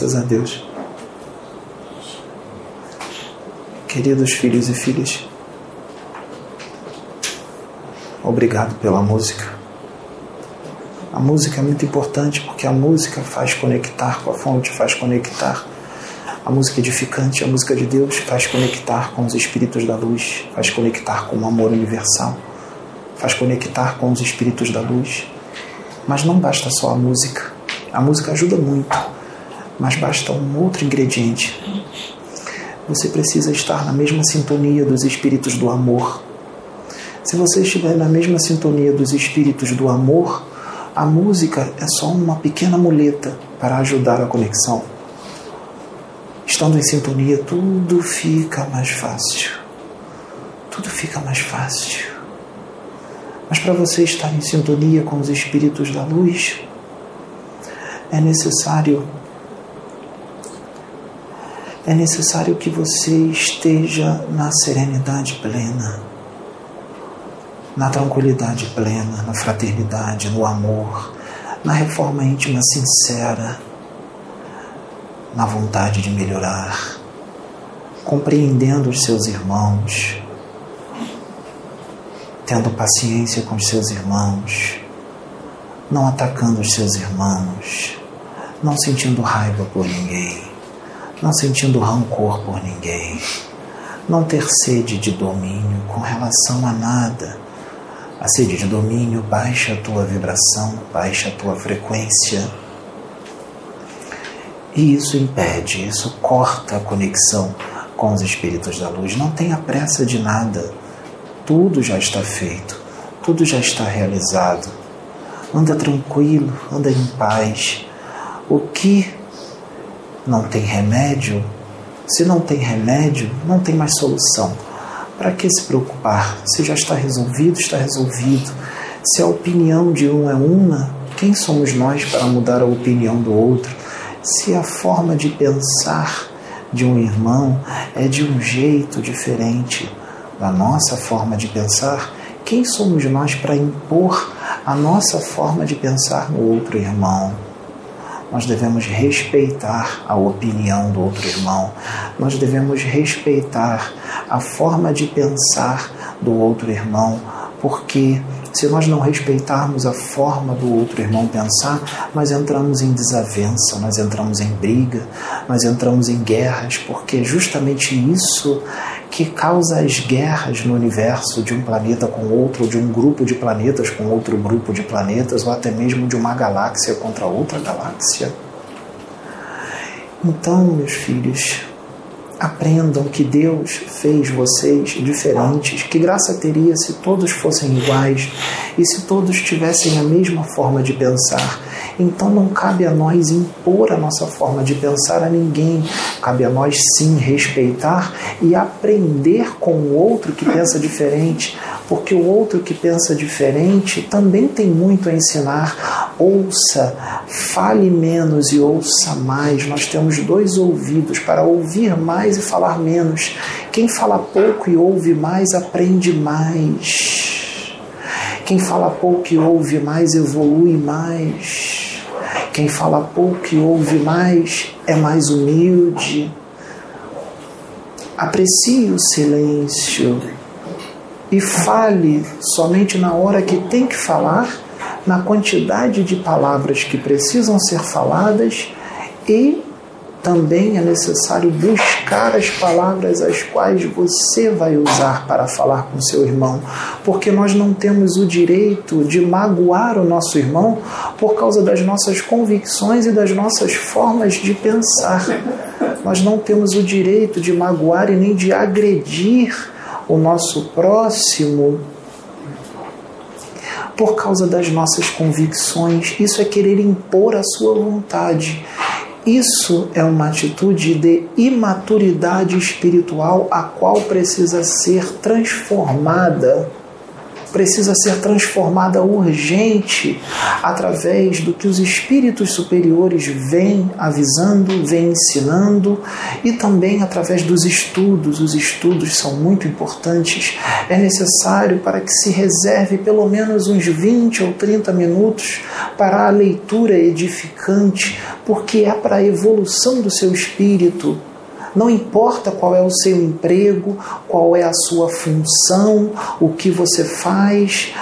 Graças a Deus. Queridos filhos e filhas, obrigado pela música. A música é muito importante porque a música faz conectar com a fonte, faz conectar. A música edificante, a música de Deus, faz conectar com os espíritos da luz, faz conectar com o amor universal, faz conectar com os espíritos da luz. Mas não basta só a música. A música ajuda muito, mas basta um outro ingrediente você precisa estar na mesma sintonia dos espíritos do amor. Se você estiver na mesma sintonia dos espíritos do amor, a música é só uma pequena muleta para ajudar a conexão. Estando em sintonia, tudo fica mais fácil. Tudo fica mais fácil. Mas para você estar em sintonia com os espíritos da luz, é necessário é necessário que você esteja na serenidade plena, na tranquilidade plena, na fraternidade, no amor, na reforma íntima sincera, na vontade de melhorar, compreendendo os seus irmãos, tendo paciência com os seus irmãos, não atacando os seus irmãos, não sentindo raiva por ninguém não sentindo rancor por ninguém, não ter sede de domínio com relação a nada. A sede de domínio baixa a tua vibração, baixa a tua frequência. E isso impede, isso corta a conexão com os espíritos da luz. Não tenha pressa de nada. Tudo já está feito, tudo já está realizado. Anda tranquilo, anda em paz. O que não tem remédio? Se não tem remédio, não tem mais solução. Para que se preocupar? Se já está resolvido, está resolvido. Se a opinião de um é uma, quem somos nós para mudar a opinião do outro? Se a forma de pensar de um irmão é de um jeito diferente da nossa forma de pensar, quem somos nós para impor a nossa forma de pensar no outro irmão? Nós devemos respeitar a opinião do outro irmão, nós devemos respeitar a forma de pensar do outro irmão, porque se nós não respeitarmos a forma do outro irmão pensar, nós entramos em desavença, nós entramos em briga, nós entramos em guerras, porque justamente isso que causa as guerras no universo de um planeta com outro, de um grupo de planetas com outro grupo de planetas, ou até mesmo de uma galáxia contra outra galáxia. Então, meus filhos, aprendam que Deus fez vocês diferentes. Que graça teria se todos fossem iguais e se todos tivessem a mesma forma de pensar. Então não cabe a nós impor a nossa forma de pensar a ninguém. Cabe a nós sim respeitar e aprender com o outro que pensa diferente, porque o outro que pensa diferente também tem muito a ensinar. Ouça, fale menos e ouça mais. Nós temos dois ouvidos para ouvir mais e falar menos. Quem fala pouco e ouve mais aprende mais. Quem fala pouco e ouve mais evolui mais. Quem fala pouco e ouve mais é mais humilde. Aprecie o silêncio e fale somente na hora que tem que falar, na quantidade de palavras que precisam ser faladas e também é necessário buscar as palavras as quais você vai usar para falar com seu irmão, porque nós não temos o direito de magoar o nosso irmão por causa das nossas convicções e das nossas formas de pensar. Nós não temos o direito de magoar e nem de agredir o nosso próximo por causa das nossas convicções. Isso é querer impor a sua vontade. Isso é uma atitude de imaturidade espiritual a qual precisa ser transformada. Precisa ser transformada urgente através do que os espíritos superiores vêm avisando, vêm ensinando e também através dos estudos. Os estudos são muito importantes. É necessário para que se reserve pelo menos uns 20 ou 30 minutos para a leitura edificante, porque é para a evolução do seu espírito não importa qual é o seu emprego, qual é a sua função, o que você faz,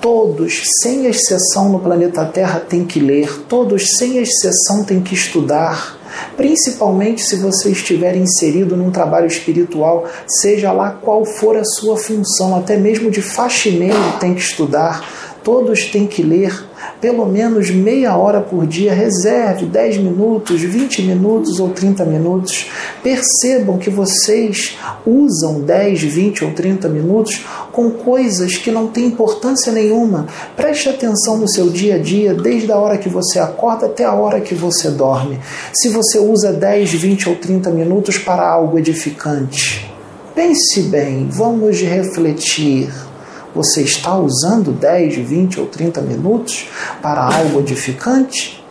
todos, sem exceção no planeta Terra, têm que ler, todos, sem exceção, têm que estudar. Principalmente se você estiver inserido num trabalho espiritual, seja lá qual for a sua função, até mesmo de faxineiro tem que estudar, todos têm que ler pelo menos meia hora por dia, reserve 10 minutos, 20 minutos ou 30 minutos. Percebam que vocês usam 10, 20 ou 30 minutos com coisas que não têm importância nenhuma. Preste atenção no seu dia a dia, desde a hora que você acorda até a hora que você dorme. Se você usa 10, 20 ou 30 minutos para algo edificante, pense bem, vamos refletir. Você está usando 10, 20 ou 30 minutos para algo edificante?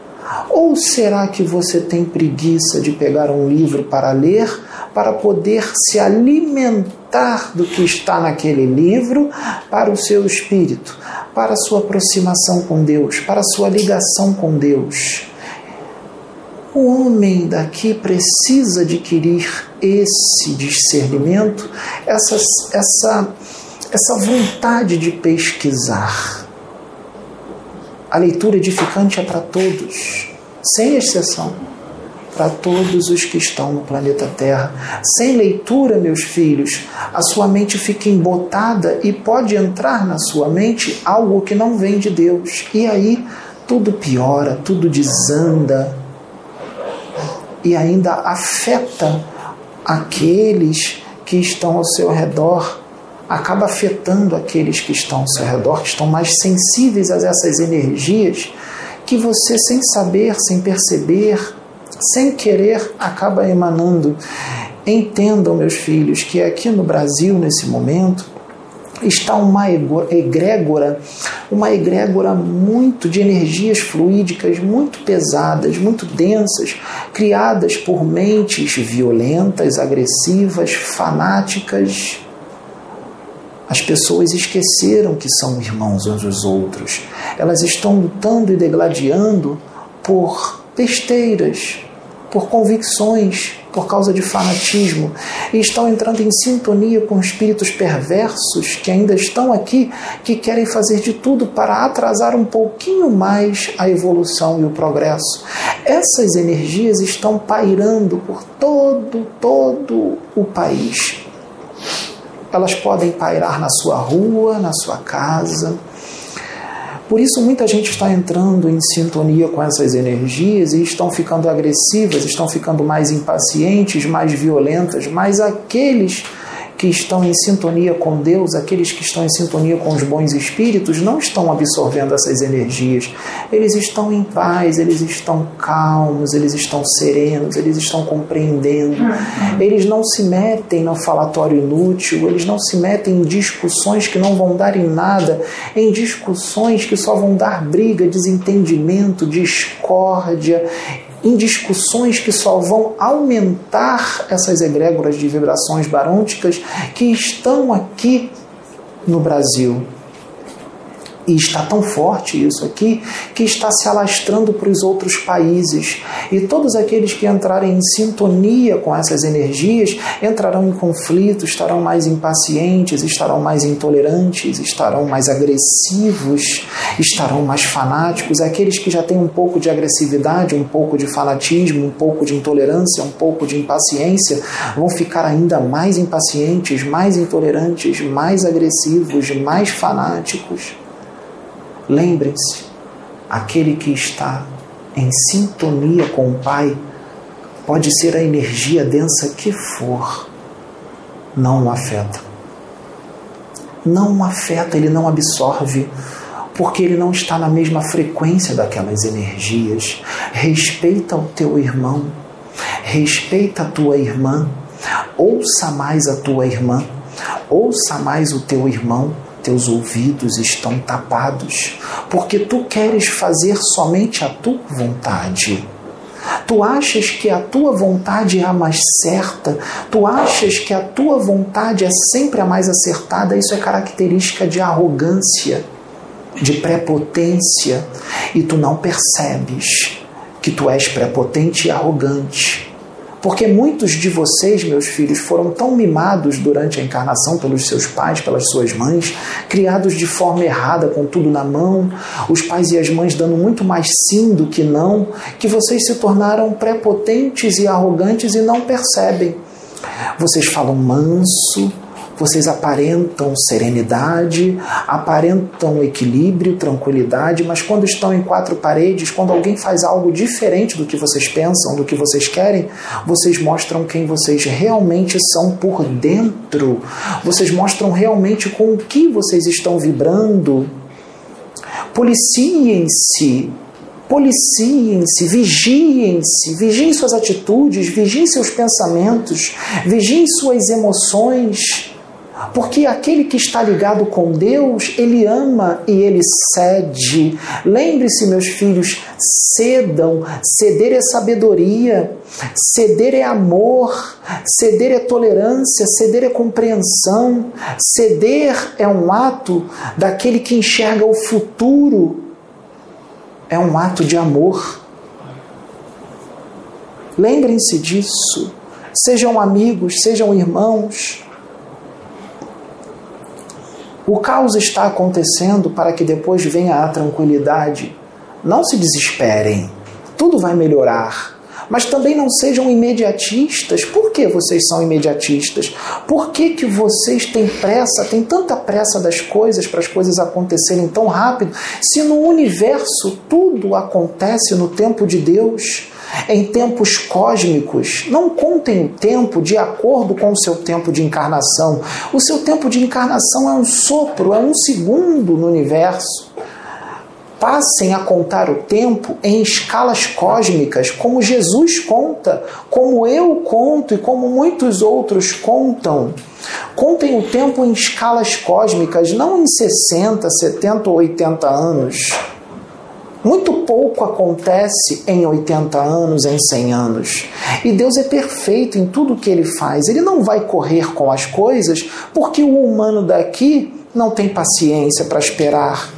Ou será que você tem preguiça de pegar um livro para ler, para poder se alimentar do que está naquele livro para o seu espírito, para a sua aproximação com Deus, para a sua ligação com Deus? O homem daqui precisa adquirir esse discernimento, essa, essa essa vontade de pesquisar. A leitura edificante é para todos, sem exceção, para todos os que estão no planeta Terra. Sem leitura, meus filhos, a sua mente fica embotada e pode entrar na sua mente algo que não vem de Deus. E aí tudo piora, tudo desanda e ainda afeta aqueles que estão ao seu redor acaba afetando aqueles que estão ao seu redor, que estão mais sensíveis a essas energias, que você, sem saber, sem perceber, sem querer, acaba emanando. Entendam, meus filhos, que aqui no Brasil, nesse momento, está uma egrégora, uma egrégora muito de energias fluídicas muito pesadas, muito densas, criadas por mentes violentas, agressivas, fanáticas, as pessoas esqueceram que são irmãos uns dos outros. Elas estão lutando e degladiando por besteiras, por convicções, por causa de fanatismo, e estão entrando em sintonia com espíritos perversos que ainda estão aqui, que querem fazer de tudo para atrasar um pouquinho mais a evolução e o progresso. Essas energias estão pairando por todo, todo o país elas podem pairar na sua rua, na sua casa. Por isso, muita gente está entrando em sintonia com essas energias e estão ficando agressivas, estão ficando mais impacientes, mais violentas, mas aqueles que estão em sintonia com Deus, aqueles que estão em sintonia com os bons espíritos, não estão absorvendo essas energias. Eles estão em paz, eles estão calmos, eles estão serenos, eles estão compreendendo. Eles não se metem no falatório inútil, eles não se metem em discussões que não vão dar em nada, em discussões que só vão dar briga, desentendimento, discórdia em discussões que só vão aumentar essas egrégoras de vibrações barônticas que estão aqui no Brasil. E está tão forte isso aqui que está se alastrando para os outros países. E todos aqueles que entrarem em sintonia com essas energias entrarão em conflito, estarão mais impacientes, estarão mais intolerantes, estarão mais agressivos, estarão mais fanáticos. Aqueles que já têm um pouco de agressividade, um pouco de fanatismo, um pouco de intolerância, um pouco de impaciência, vão ficar ainda mais impacientes, mais intolerantes, mais agressivos, mais fanáticos. Lembrem-se, aquele que está em sintonia com o Pai, pode ser a energia densa que for, não o afeta. Não o afeta, ele não absorve, porque ele não está na mesma frequência daquelas energias. Respeita o teu irmão, respeita a tua irmã, ouça mais a tua irmã, ouça mais o teu irmão, teus ouvidos estão tapados, porque tu queres fazer somente a tua vontade. Tu achas que a tua vontade é a mais certa, tu achas que a tua vontade é sempre a mais acertada, isso é característica de arrogância, de prepotência, e tu não percebes que tu és prepotente e arrogante porque muitos de vocês, meus filhos, foram tão mimados durante a encarnação pelos seus pais, pelas suas mães, criados de forma errada, com tudo na mão, os pais e as mães dando muito mais sim do que não, que vocês se tornaram prepotentes e arrogantes e não percebem. Vocês falam manso, vocês aparentam serenidade, aparentam equilíbrio, tranquilidade, mas quando estão em quatro paredes, quando alguém faz algo diferente do que vocês pensam, do que vocês querem, vocês mostram quem vocês realmente são por dentro. Vocês mostram realmente com o que vocês estão vibrando. Policiem-se policiem-se, vigiem-se, vigiem suas atitudes, vigiem seus pensamentos, vigiem suas emoções. Porque aquele que está ligado com Deus, ele ama e ele cede. Lembre-se, meus filhos, cedam. Ceder é sabedoria, ceder é amor, ceder é tolerância, ceder é compreensão. Ceder é um ato daquele que enxerga o futuro, é um ato de amor. Lembrem-se disso. Sejam amigos, sejam irmãos. O caos está acontecendo para que depois venha a tranquilidade. Não se desesperem, tudo vai melhorar. Mas também não sejam imediatistas. Por que vocês são imediatistas? Por que, que vocês têm pressa, têm tanta pressa das coisas para as coisas acontecerem tão rápido, se no universo tudo acontece no tempo de Deus? Em tempos cósmicos. Não contem o tempo de acordo com o seu tempo de encarnação. O seu tempo de encarnação é um sopro, é um segundo no universo. Passem a contar o tempo em escalas cósmicas, como Jesus conta, como eu conto e como muitos outros contam. Contem o tempo em escalas cósmicas, não em 60, 70 ou 80 anos muito pouco acontece em 80 anos, em 100 anos. E Deus é perfeito em tudo que ele faz. Ele não vai correr com as coisas porque o humano daqui não tem paciência para esperar.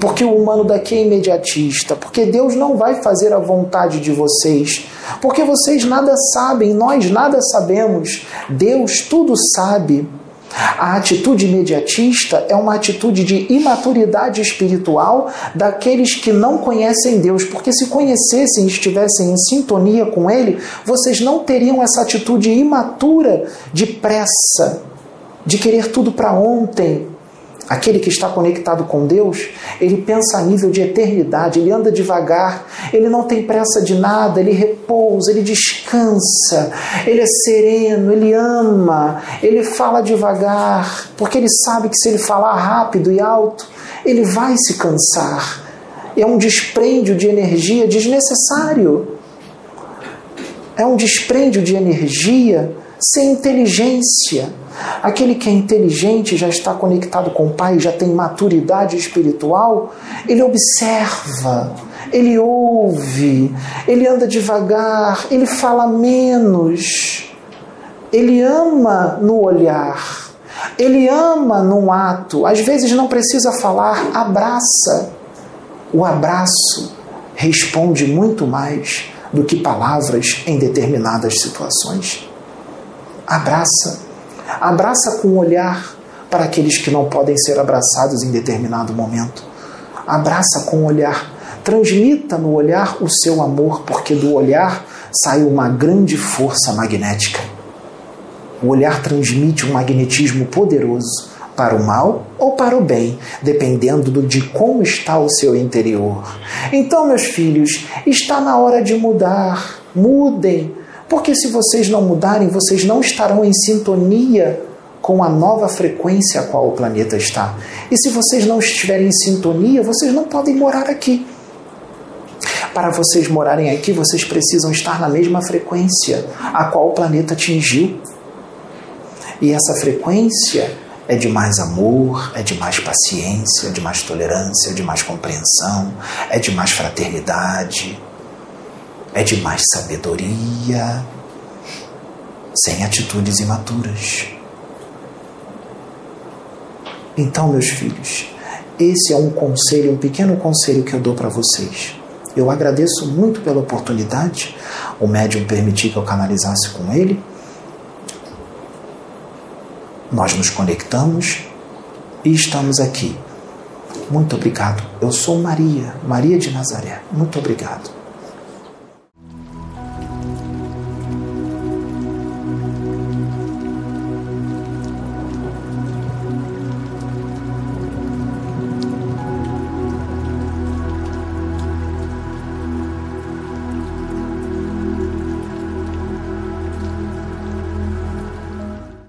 Porque o humano daqui é imediatista, porque Deus não vai fazer a vontade de vocês, porque vocês nada sabem, nós nada sabemos, Deus tudo sabe. A atitude imediatista é uma atitude de imaturidade espiritual daqueles que não conhecem Deus, porque se conhecessem e estivessem em sintonia com Ele, vocês não teriam essa atitude imatura de pressa, de querer tudo para ontem, Aquele que está conectado com Deus, ele pensa a nível de eternidade, ele anda devagar, ele não tem pressa de nada, ele repousa, ele descansa, ele é sereno, ele ama, ele fala devagar, porque ele sabe que se ele falar rápido e alto, ele vai se cansar. É um dispêndio de energia desnecessário. É um dispêndio de energia sem inteligência. Aquele que é inteligente, já está conectado com o Pai, já tem maturidade espiritual, ele observa, ele ouve, ele anda devagar, ele fala menos, ele ama no olhar, ele ama num ato, às vezes não precisa falar, abraça. O abraço responde muito mais do que palavras em determinadas situações. Abraça. Abraça com um olhar para aqueles que não podem ser abraçados em determinado momento. Abraça com um olhar. Transmita no olhar o seu amor, porque do olhar sai uma grande força magnética. O olhar transmite um magnetismo poderoso para o mal ou para o bem, dependendo de como está o seu interior. Então, meus filhos, está na hora de mudar. Mudem, porque se vocês não mudarem, vocês não estarão em sintonia com a nova frequência a qual o planeta está. E se vocês não estiverem em sintonia, vocês não podem morar aqui. Para vocês morarem aqui, vocês precisam estar na mesma frequência a qual o planeta atingiu. E essa frequência é de mais amor, é de mais paciência, é de mais tolerância, é de mais compreensão, é de mais fraternidade, é de mais sabedoria, sem atitudes imaturas. Então, meus filhos, esse é um conselho, um pequeno conselho que eu dou para vocês. Eu agradeço muito pela oportunidade, o médium permitir que eu canalizasse com ele. Nós nos conectamos e estamos aqui. Muito obrigado. Eu sou Maria, Maria de Nazaré. Muito obrigado.